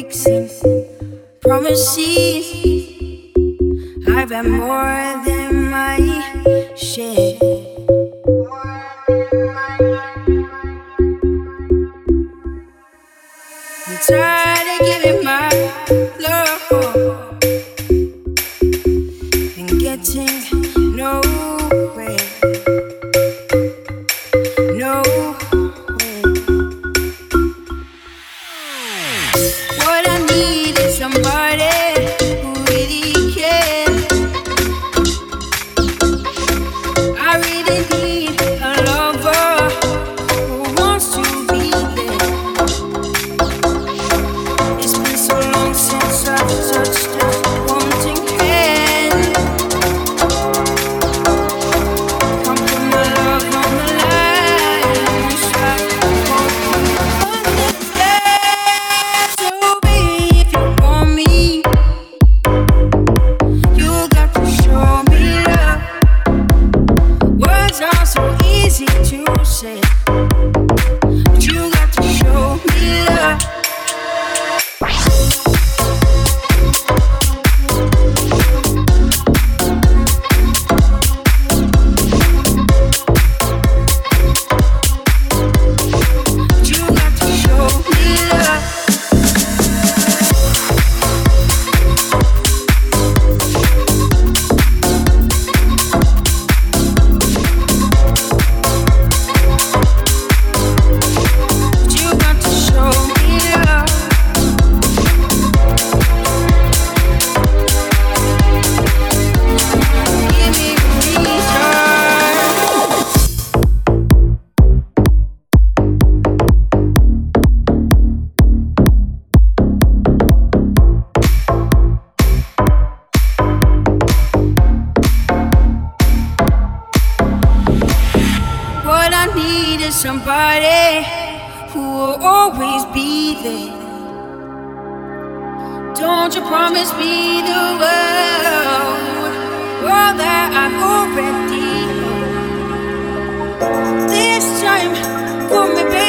breaks and promises. I've had more than my share. promise me the world, world that I already know. This time, for me, baby.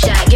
Shot,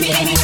Yeah.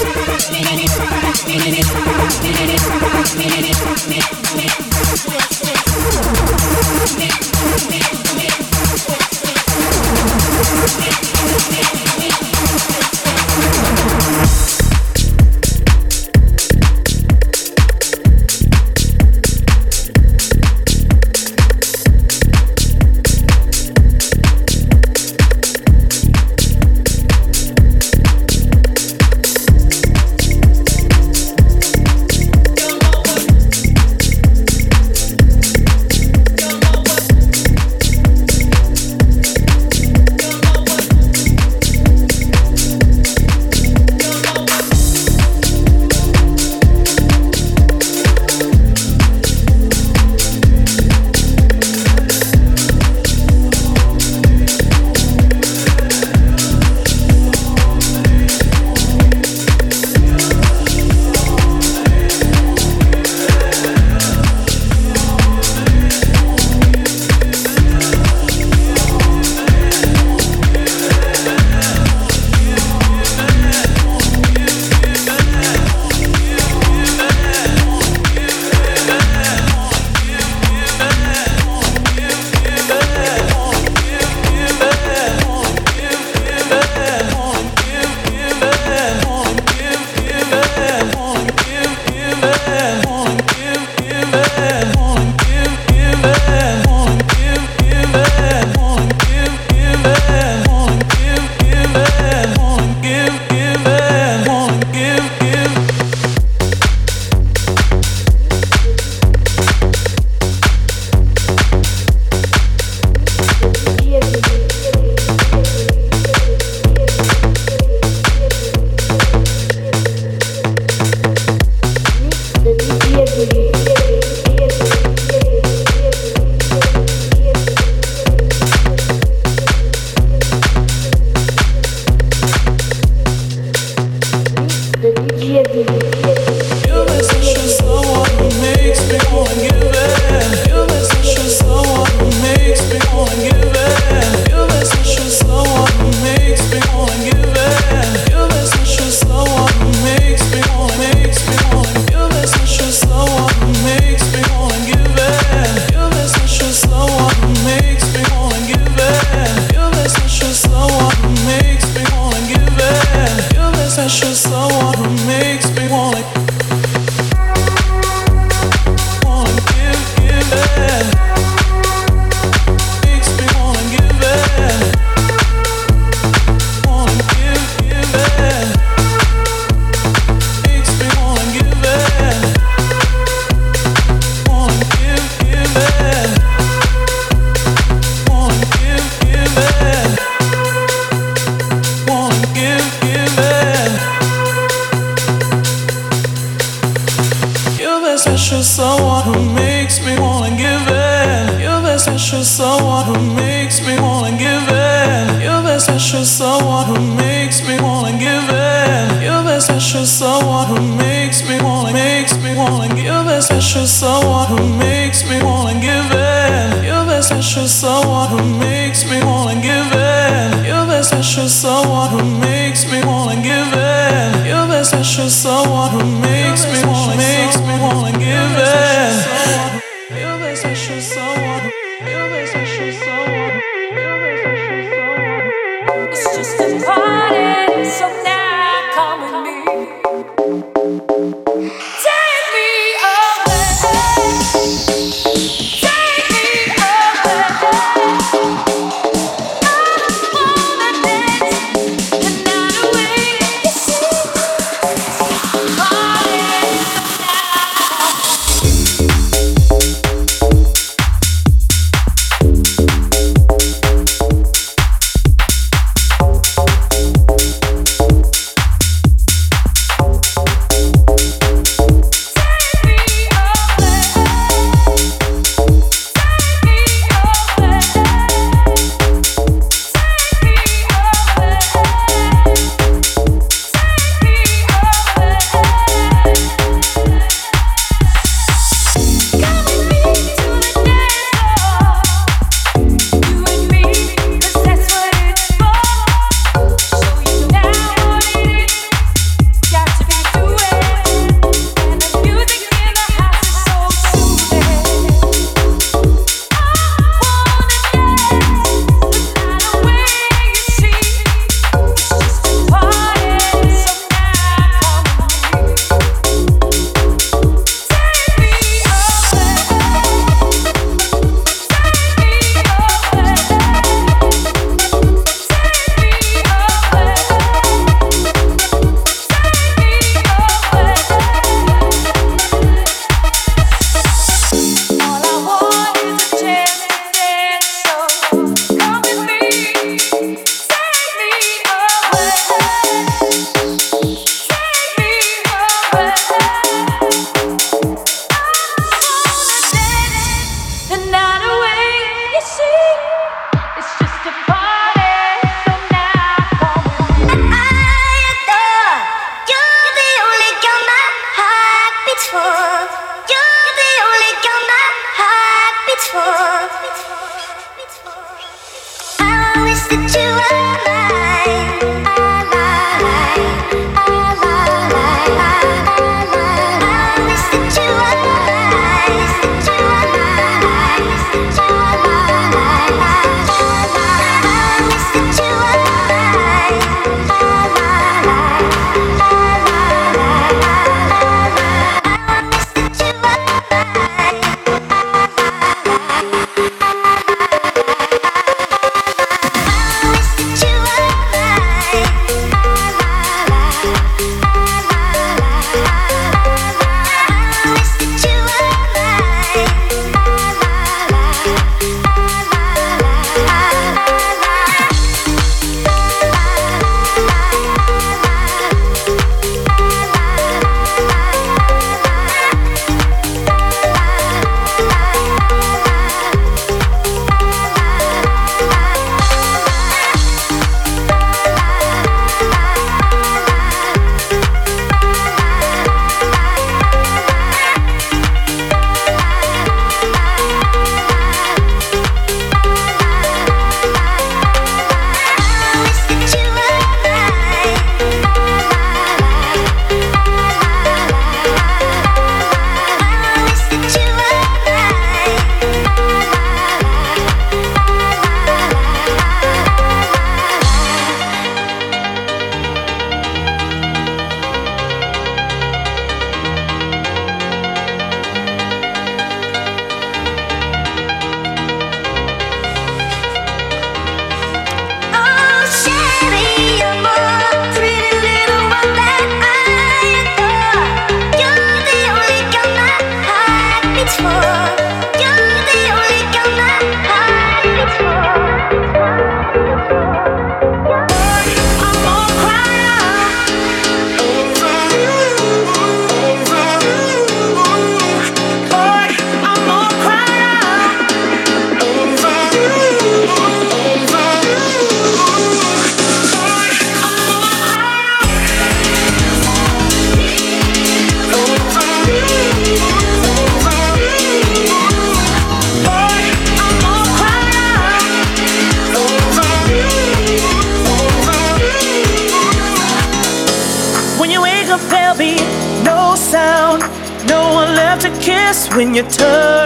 your you turn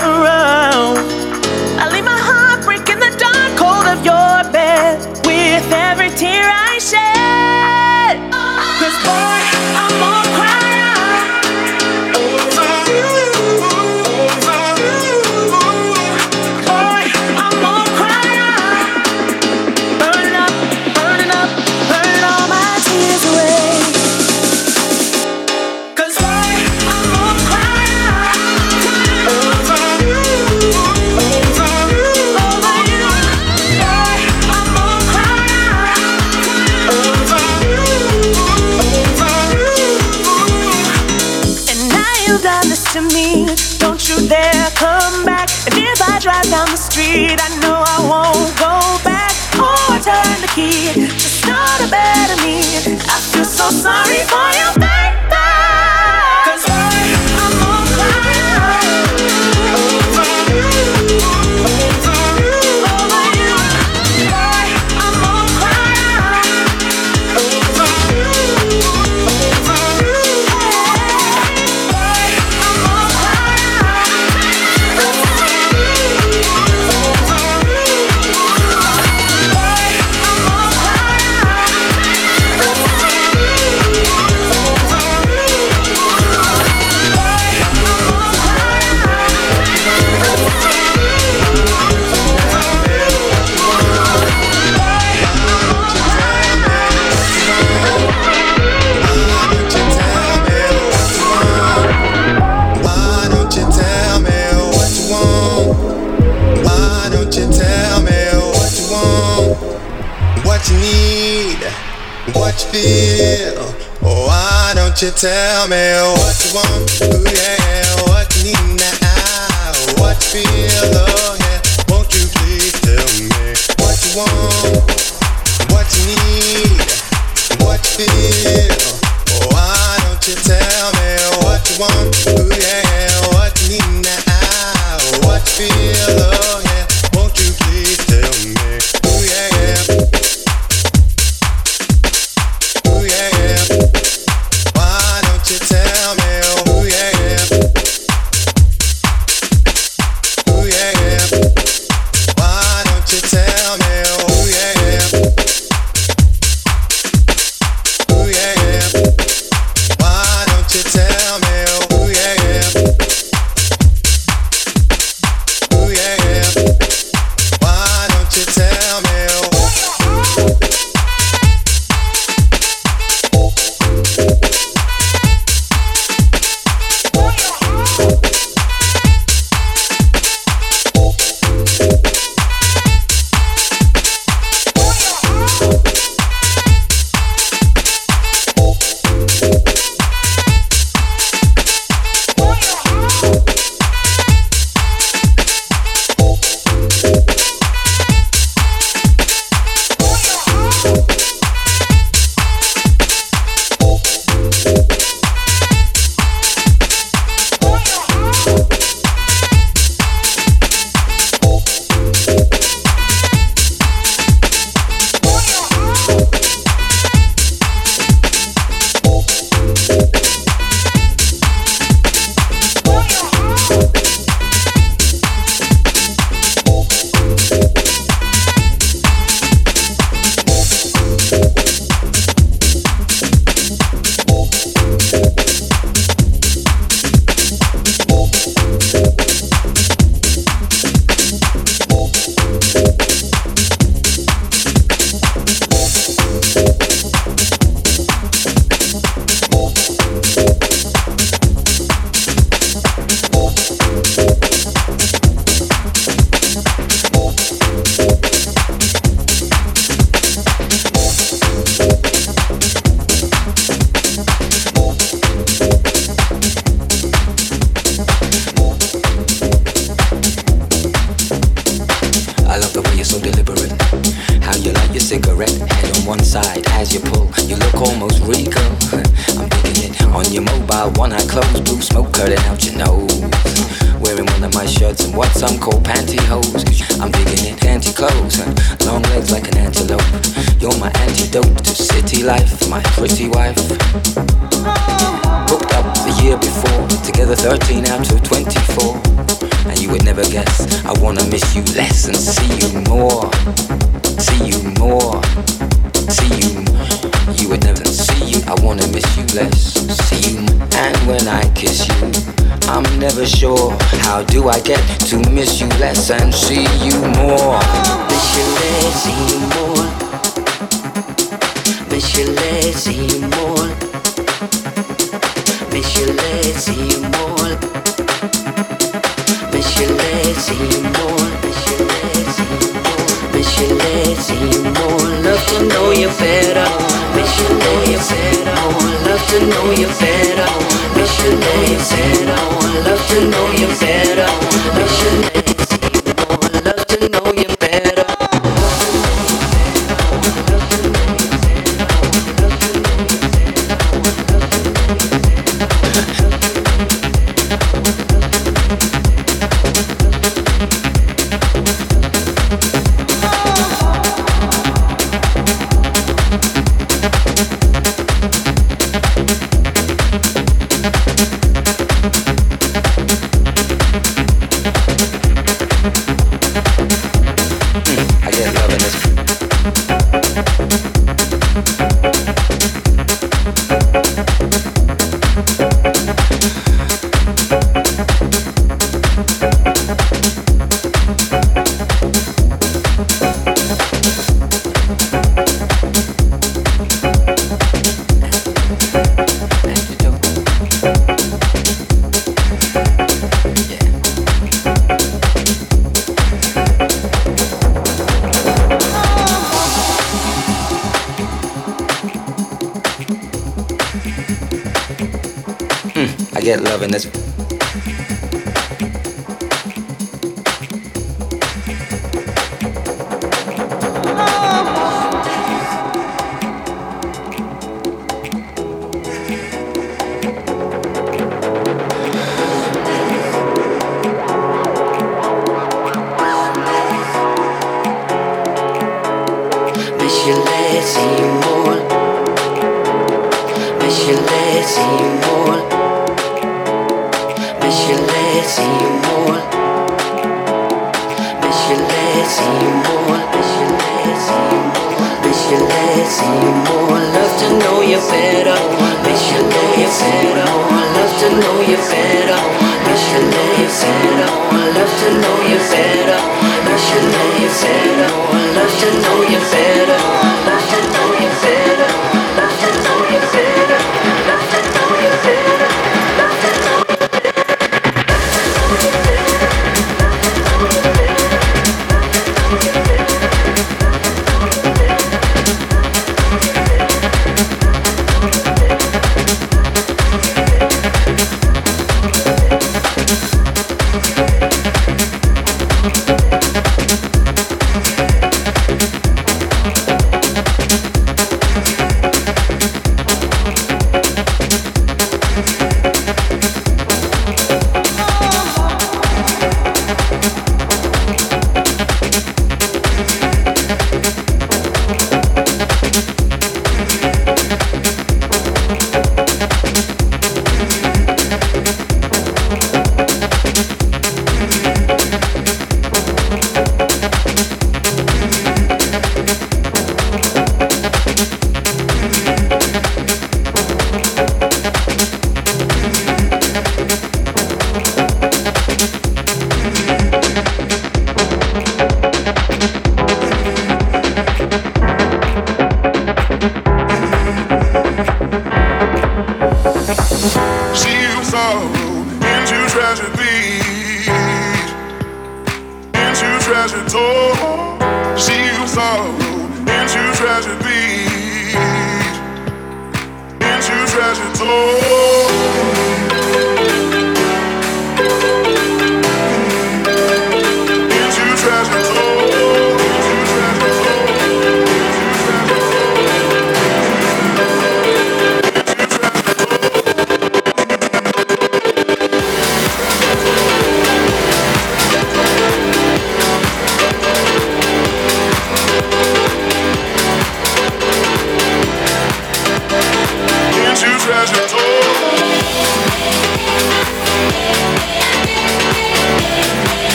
feel? Oh, why don't you tell me what you want? Ooh, yeah, what you need now? What you feel? Oh.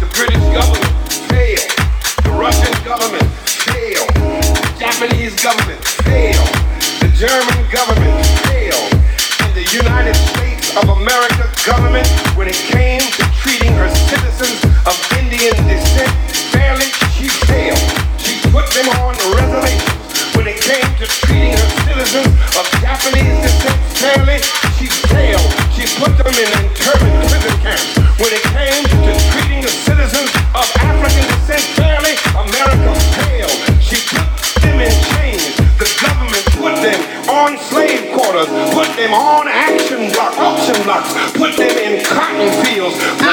the British government failed. The Russian government failed. The Japanese government failed. The German government failed. And the United States of America government, when it came put them in cotton fields.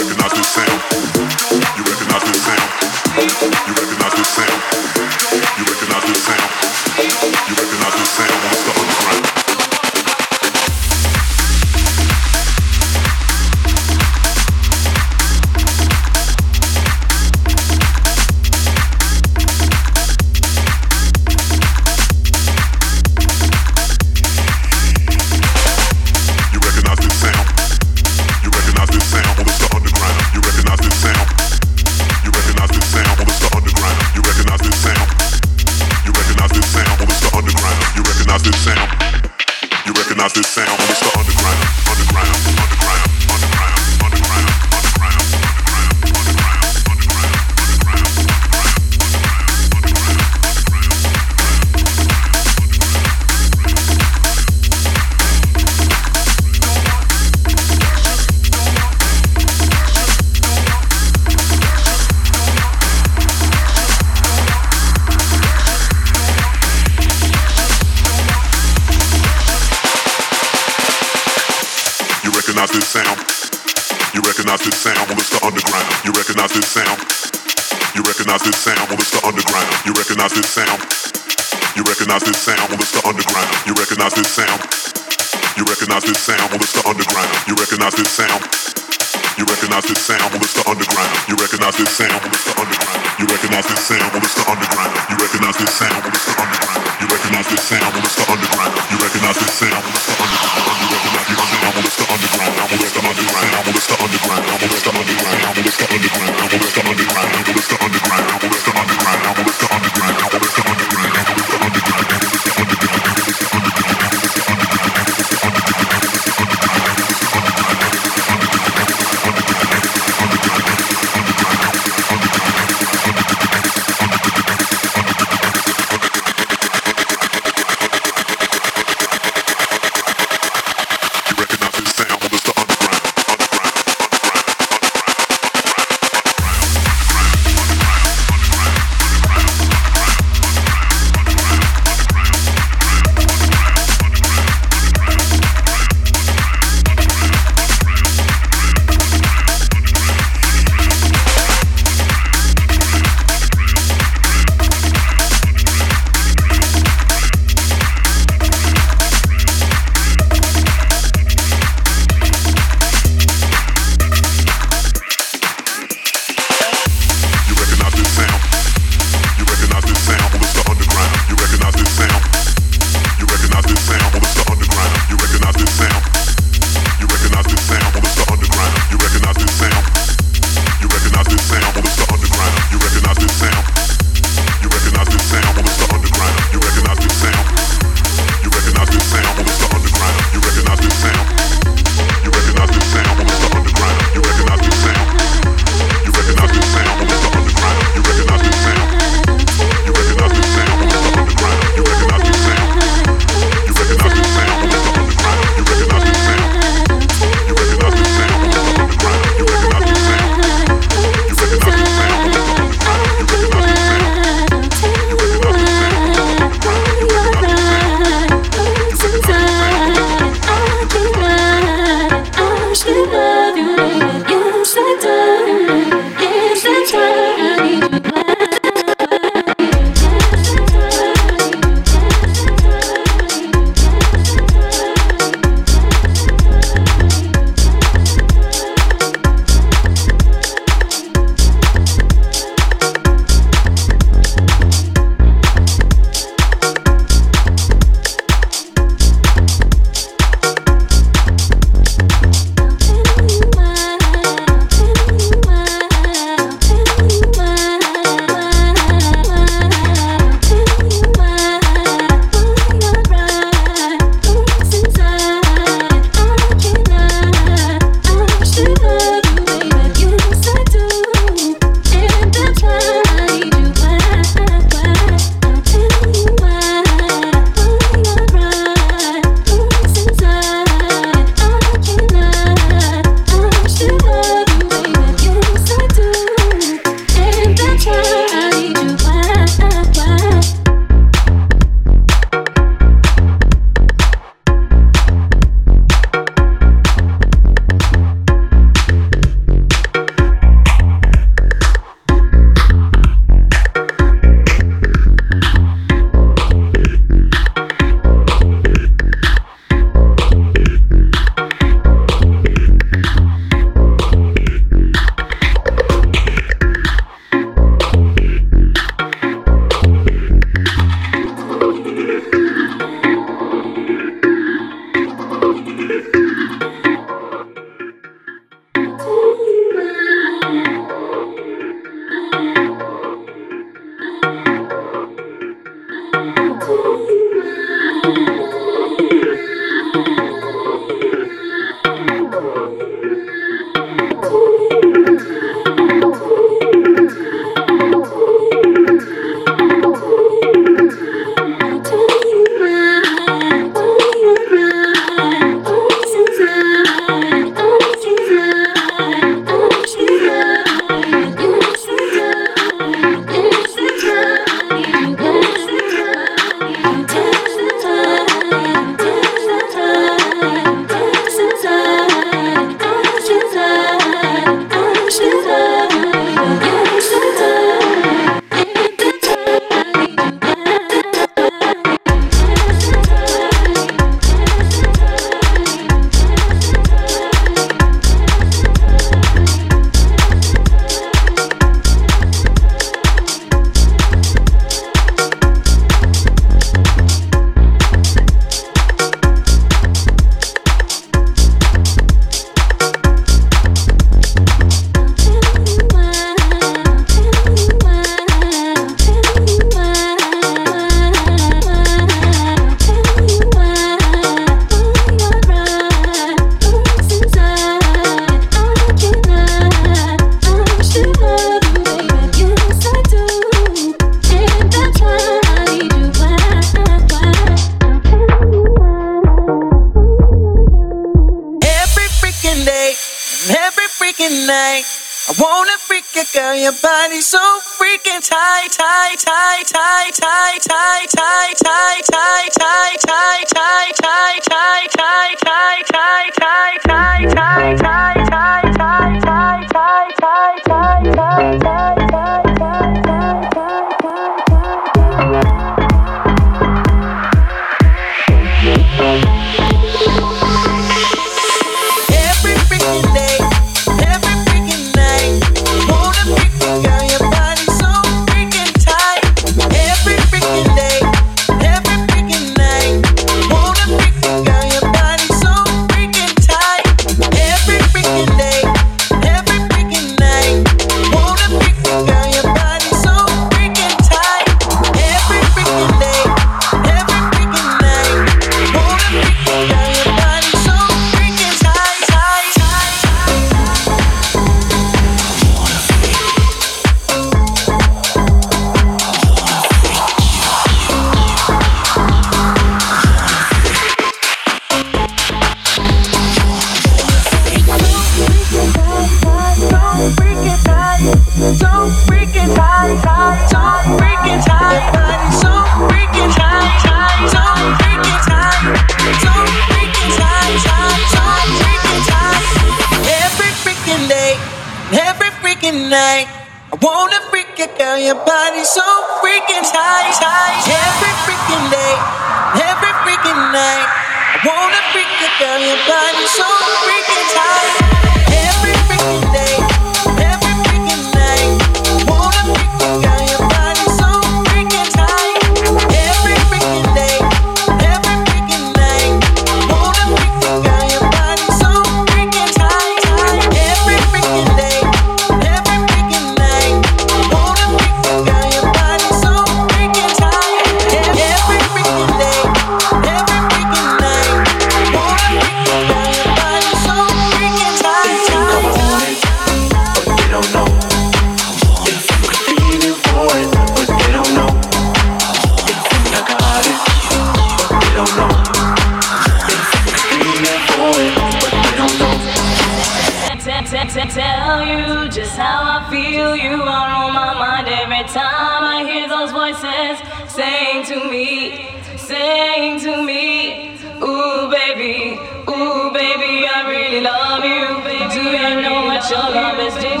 Shalom is deep.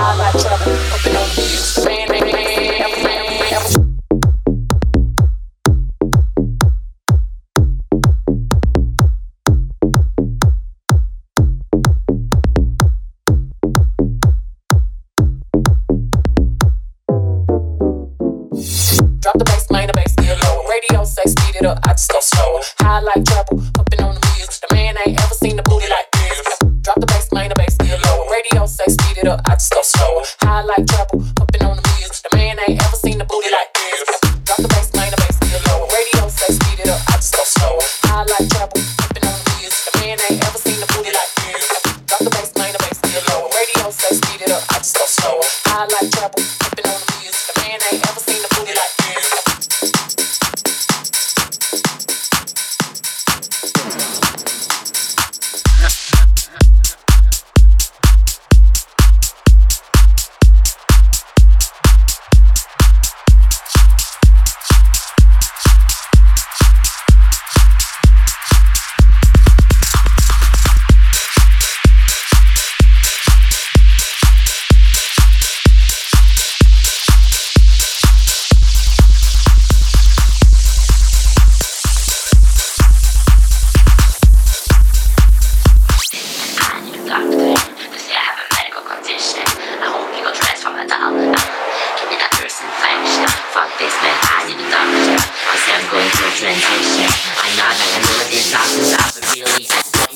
High like trouble, fucking on the beats. The man transition. I'm not gonna live this off and off.